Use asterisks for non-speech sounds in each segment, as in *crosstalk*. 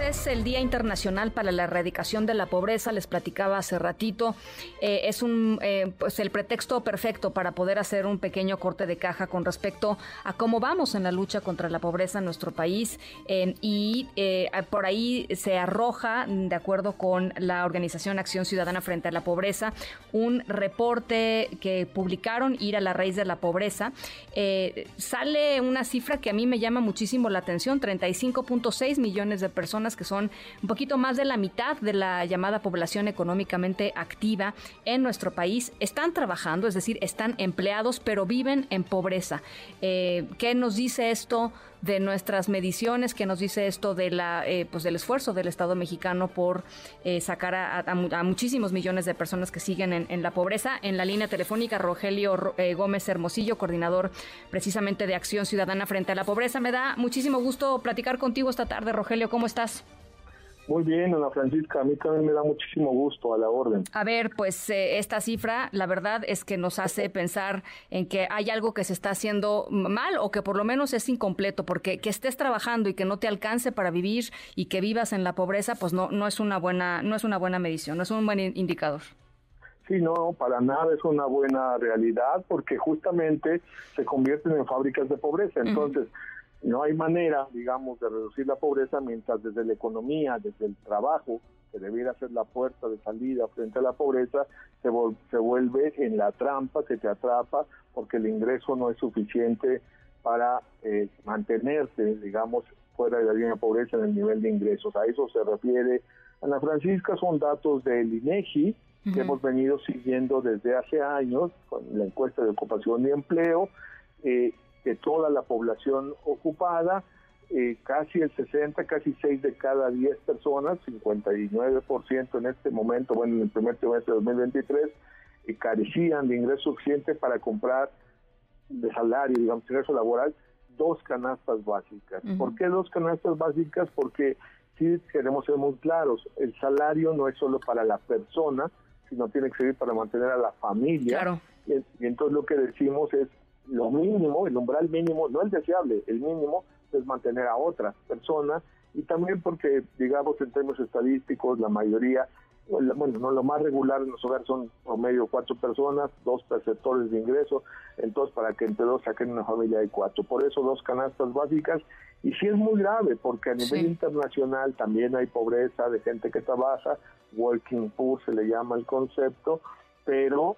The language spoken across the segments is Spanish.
Es el Día Internacional para la Erradicación de la Pobreza, les platicaba hace ratito. Eh, es un, eh, pues el pretexto perfecto para poder hacer un pequeño corte de caja con respecto a cómo vamos en la lucha contra la pobreza en nuestro país. Eh, y por ahí se arroja, de acuerdo con la organización Acción Ciudadana frente a la Pobreza, un reporte que publicaron, Ir a la raíz de la pobreza. sale una cifra que a mí me llama muchísimo la atención, 35.6 millones de personas que son un poquito más de la mitad de la llamada población económicamente activa en nuestro país, están trabajando, es decir, están empleados, pero viven en pobreza. Eh, ¿Qué nos dice esto de nuestras mediciones? ¿Qué nos dice esto de la, eh, pues del esfuerzo del Estado mexicano por eh, sacar a, muchísimos millones de personas que siguen en, la pobreza? En la línea telefónica, Rogelio Gómez Hermosillo, coordinador precisamente de Acción Ciudadana frente a la Pobreza. Me da muchísimo gusto platicar contigo esta tarde, Rogelio. ¿Cómo estás? Muy bien, Ana Francisca, a mí también me da muchísimo gusto a la orden. A ver, pues eh, esta cifra, la verdad es que nos hace pensar en que hay algo que se está haciendo mal o que por lo menos es incompleto, porque que estés trabajando y que no te alcance para vivir y que vivas en la pobreza, pues no, no es una buena, no es una buena medición, no es un buen indicador. Sí, no, para nada es una buena realidad porque justamente se convierten en fábricas de pobreza. Entonces, no hay manera, digamos, de reducir la pobreza mientras desde la economía, desde el trabajo, que debiera ser la puerta de salida frente a la pobreza, se, se vuelve en la trampa, se te atrapa, porque el ingreso no es suficiente para eh, mantenerse, digamos, fuera de la línea de pobreza en el nivel de ingresos. A eso se refiere Ana Francisca, son datos del INEGI que hemos venido siguiendo desde hace años con la encuesta de ocupación y empleo. Eh, de toda la población ocupada, eh, casi el 60, casi 6 de cada 10 personas, 59% en este momento, bueno, en el primer trimestre de 2023, eh, carecían de ingreso suficiente para comprar de salario, digamos, ingreso laboral, dos canastas básicas. ¿Por qué dos canastas básicas? Porque si queremos ser muy claros, el salario no es solo para la persona, sino tiene que servir para mantener a la familia. y entonces lo que decimos es lo mínimo, el umbral mínimo, no el deseable, el mínimo es mantener a otras personas y también porque, digamos, en términos estadísticos, la mayoría, bueno, no lo más regular en los hogares son promedio cuatro personas, dos perceptores de ingreso, entonces para que entre dos saquen una familia de cuatro. Por eso dos canastas básicas y sí es muy grave porque a nivel internacional también hay pobreza de gente que trabaja, working poor se le llama el concepto, pero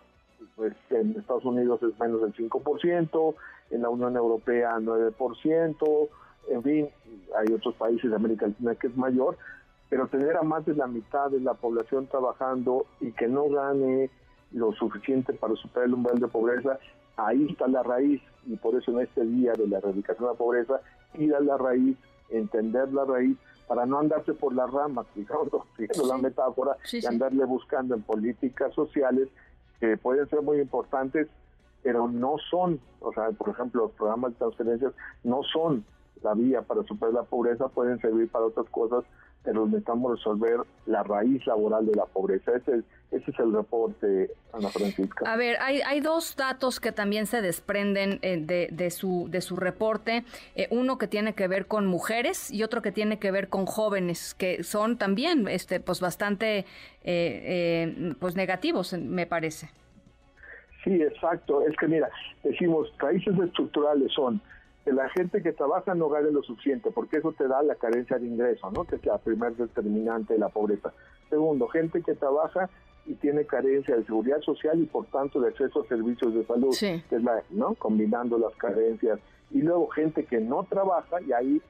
pues en Estados Unidos es menos del 5%, en la Unión Europea 9%, en fin, hay otros países de América Latina que es mayor, pero tener a más de la mitad de la población trabajando y que no gane lo suficiente para superar el umbral de pobreza, ahí está la raíz y por eso en este día de la erradicación de la pobreza, ir a la raíz, entender la raíz para no andarse por las ramas, *laughs* digamos, la metáfora, y andarle buscando en políticas sociales que pueden ser muy importantes, pero no son, o sea, por ejemplo, los programas de transferencias no son la vía para superar la pobreza, pueden servir para otras cosas, pero necesitamos resolver la raíz laboral de la pobreza. Ese, ese es el reporte, Ana Francisca. A ver, hay, hay dos datos que también se desprenden eh, de, de, su, de su reporte. Eh, uno que tiene que ver con mujeres y otro que tiene que ver con jóvenes, que son también este, pues bastante eh, pues negativos, me parece. Sí, exacto. Es que mira, decimos, raíces estructurales son la gente que trabaja no gane lo suficiente, porque eso te da la carencia de ingreso, ¿no? que es la primer determinante de la pobreza. Segundo, gente que trabaja y tiene carencia de seguridad social y por tanto de acceso a servicios de salud, que es la, ¿no? combinando las carencias. Y luego gente que no trabaja y ahí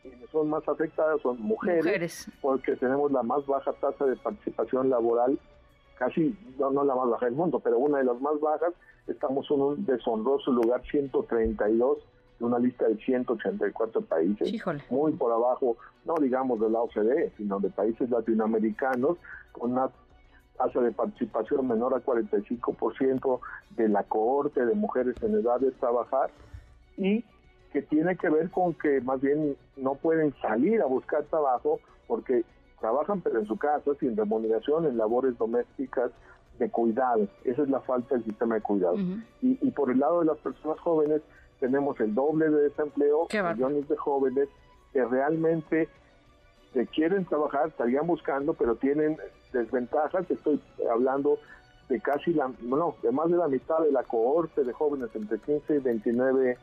quienes son más afectadas son mujeres, porque tenemos la más baja tasa de participación laboral, casi, no, no la más baja del mundo, pero una de las más bajas, estamos en un deshonroso lugar 132 de una lista de 184 países, muy por abajo, no digamos de la OCDE, sino de países latinoamericanos, con una tasa de participación menor a 45% de la cohorte de mujeres en edad de trabajar y que tiene que ver con que más bien no pueden salir a buscar trabajo porque trabajan pero en su casa sin remuneración en labores domésticas de cuidado. Esa es la falta del sistema de cuidado. y, y, por el lado de las personas jóvenes, tenemos el doble de desempleo, millones de jóvenes que realmente que quieren trabajar, estarían buscando, pero tienen desventajas. Estoy hablando de casi la, no, de más de la mitad de la cohorte de jóvenes entre 15 y 29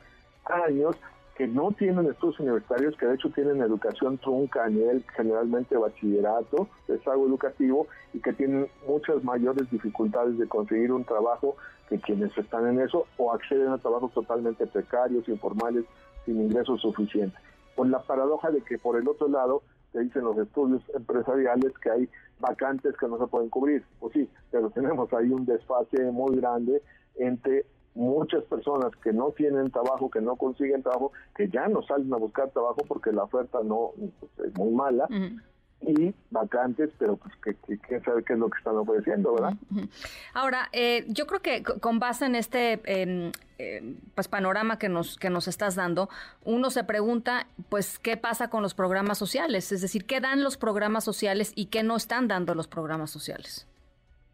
años que no tienen estudios universitarios, que de hecho tienen educación trunca a nivel generalmente bachillerato, desago educativo, y que tienen muchas mayores dificultades de conseguir un trabajo que quienes están en eso o acceden a trabajos totalmente precarios, informales, sin ingresos suficientes. Con la paradoja de que por el otro lado te dicen los estudios empresariales que hay vacantes que no se pueden cubrir. Pues sí, pero tenemos ahí un desfase muy grande entre muchas personas que no tienen trabajo, que no consiguen trabajo, que ya no salen a buscar trabajo porque la oferta no pues, es muy mala. Y vacantes, pero pues que, quién sabe qué es lo que están ofreciendo, ¿verdad? Ahora, eh, yo creo que con base en este em, pues panorama que nos que nos estás dando, uno se pregunta, pues, ¿qué pasa con los programas sociales? Es decir, ¿qué dan los programas sociales y qué no están dando los programas sociales?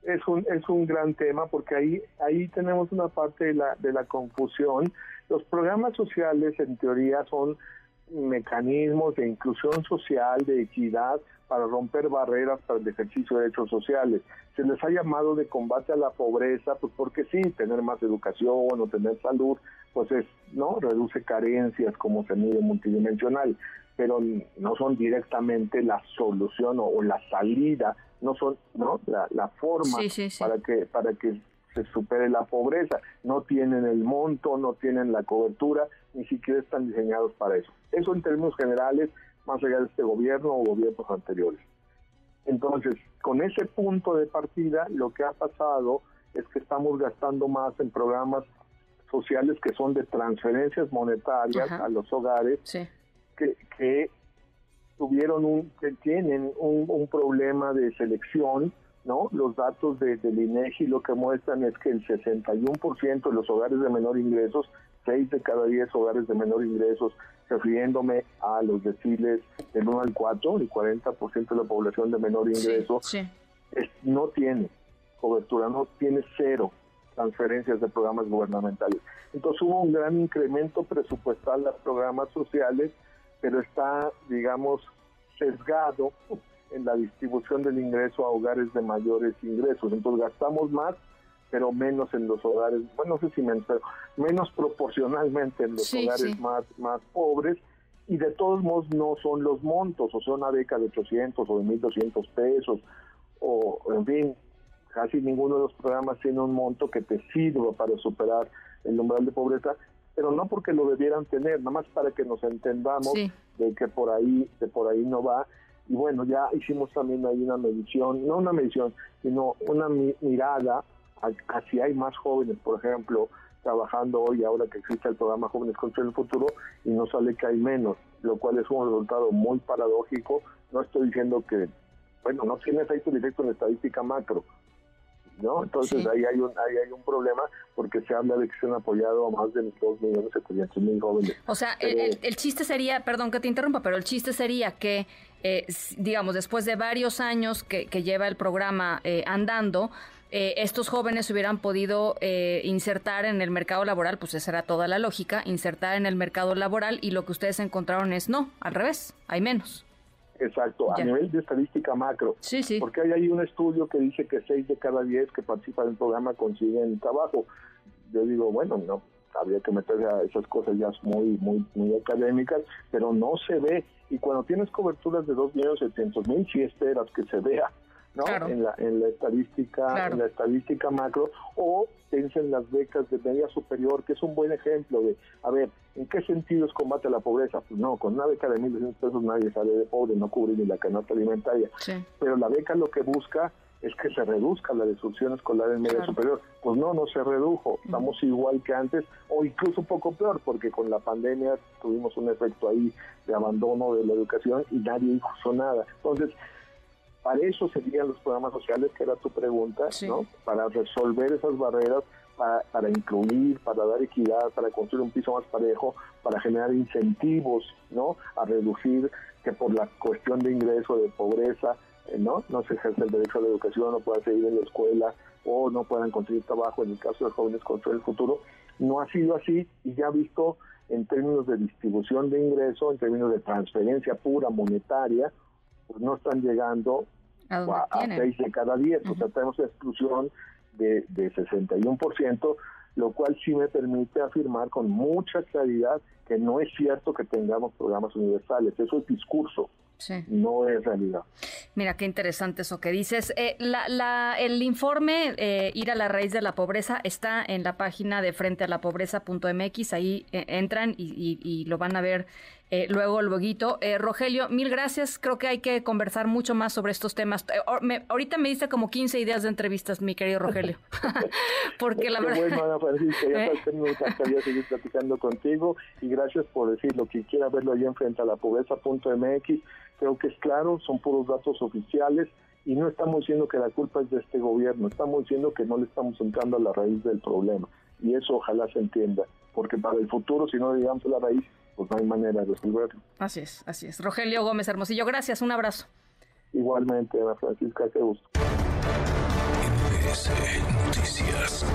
es un, es un gran tema porque ahí, ahí tenemos una parte de la, de la confusión. Los programas sociales en teoría son mecanismos de inclusión social, de equidad, para romper barreras para el ejercicio de derechos sociales. Se les ha llamado de combate a la pobreza, pues porque sí, tener más educación o tener salud, pues es, ¿no? Reduce carencias como se mide multidimensional, pero no son directamente la solución o la salida no son no la, forma para que para que se supere la pobreza. No tienen el monto no tienen la cobertura ni siquiera están diseñados para eso. Eso en términos generales más allá de este gobierno o gobiernos anteriores. Entonces con ese punto de partida lo que ha pasado es que estamos gastando más en programas sociales que son de transferencias monetarias a los hogares que, que tuvieron un, que tienen un, problema de selección, ¿no? Los datos de, del INEGI lo que muestran es que el 61% de los hogares de menor ingresos, 6 de cada 10 hogares de menor ingresos, refiriéndome a los deciles del 1 al 4, el 40% de la población de menor ingreso, no tiene cobertura, no tiene cero transferencias de programas gubernamentales. Entonces hubo un gran incremento presupuestal a programas sociales pero está, digamos, sesgado en la distribución del ingreso a hogares de mayores ingresos. Entonces gastamos más, pero menos en los hogares, bueno, no sé si menos, pero menos proporcionalmente en los hogares más, más pobres. Y de todos modos no son los montos, o sea, una beca de 800 o de 1.200 pesos, o en fin, casi ninguno de los programas tiene un monto que te sirva para superar el umbral de pobreza, pero no porque lo debieran tener, nada más para que nos entendamos de que por ahí, de por ahí no va. Y bueno, ya hicimos también ahí una medición, no una medición, sino una mirada a, si hay más jóvenes, por ejemplo, trabajando hoy, ahora que existe el programa Jóvenes contra el Futuro, y no sale que hay menos, lo cual es un resultado muy paradójico. No estoy diciendo que, bueno, no tiene efecto directo en estadística macro, ¿no? Entonces ahí, hay un, ahí hay un problema porque se habla de que se han apoyado a más de 2 millones de mil jóvenes. O sea, el, el, chiste sería, perdón que te interrumpa, pero el chiste sería que, eh, digamos, después de varios años que, que lleva el programa eh, andando, eh, estos jóvenes hubieran podido insertar en el mercado laboral, pues esa era toda la lógica, insertar en el mercado laboral y lo que ustedes encontraron es no, al revés, hay menos. Exacto, a nivel de estadística macro. Sí, sí. Porque hay ahí un estudio que dice que 6 de cada 10 que participan en el programa consiguen trabajo. Yo digo, bueno, no, habría que meterse a esas cosas ya muy, muy, muy académicas, pero no se ve. Y cuando tienes coberturas de 2.700.000, si esperas que se vea en, la, en la estadística en la estadística macro o piensen las becas de media superior que es un buen ejemplo de a ver en qué sentido es combate la pobreza pues no con una beca de 1.200 pesos nadie sale de pobre no cubre ni la canasta alimentaria pero la beca lo que busca es que se reduzca la destrucción escolar en media superior. Pues no, no se redujo. Estamos igual que antes, o incluso un poco peor, porque con la pandemia tuvimos un efecto ahí de abandono de la educación y nadie hizo nada. Entonces, para eso serían los programas sociales, que era tu pregunta, ¿no? Para resolver esas barreras, para, incluir, para dar equidad, para construir un piso más parejo, para generar incentivos, ¿no? A reducir que por la cuestión de ingreso, de pobreza, eh, ¿no? No se ejerce el derecho a la educación, no pueda seguir en la escuela, o no puedan conseguir trabajo en el caso de jóvenes contra el futuro. No ha sido así y ya visto en términos de distribución de ingreso, en términos de transferencia pura monetaria, pues no están llegando a, a 6 de cada 10. O sea, tenemos exclusión de, de 61%, lo cual sí me permite afirmar con mucha claridad que no es cierto que tengamos programas universales. Eso es discurso. No es realidad. Mira, qué interesante eso que dices. Eh, la, el informe eh, Ir a la raíz de la pobreza está en la página de frente a la pobreza.mx. Ahí eh, entran y, lo van a ver luego, luego. Rogelio, mil gracias. Creo que hay que conversar mucho más sobre estos temas. ahorita me diste como 15 ideas de entrevistas, mi querido Rogelio. *laughs* Porque la verdad. Bueno, Ana Francisca, ya *laughs* me encantaría seguir platicando contigo y gracias por decir lo que quiera verlo allí en frente a la pobreza.mx creo que es claro, son puros datos oficiales y no estamos diciendo que la culpa es de este gobierno, estamos diciendo que no le estamos entrando a la raíz del problema y eso ojalá se entienda, porque para el futuro si no llegamos a la raíz, pues no hay manera de resolverlo. Así es, así es. Rogelio Gómez Hermosillo, gracias, un abrazo. Igualmente, Francisca, qué gusto. Noticias.